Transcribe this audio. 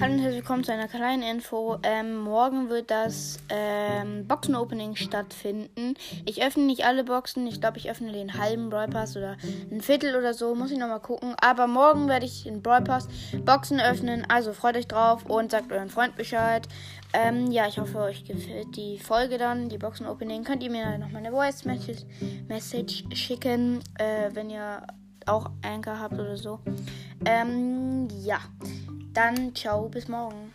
Hallo und herzlich willkommen zu einer kleinen Info. Ähm, morgen wird das ähm, Boxen-Opening stattfinden. Ich öffne nicht alle Boxen. Ich glaube, ich öffne den halben Brawl Pass oder ein Viertel oder so. Muss ich nochmal gucken. Aber morgen werde ich den Brawl Pass Boxen öffnen. Also freut euch drauf und sagt euren Freund Bescheid. Ähm, ja, ich hoffe, euch gefällt die Folge dann, die Boxen-Opening. Könnt ihr mir nochmal eine Voice-Message schicken, äh, wenn ihr auch Anchor habt oder so. Ähm, ja. Dann ciao, bis morgen.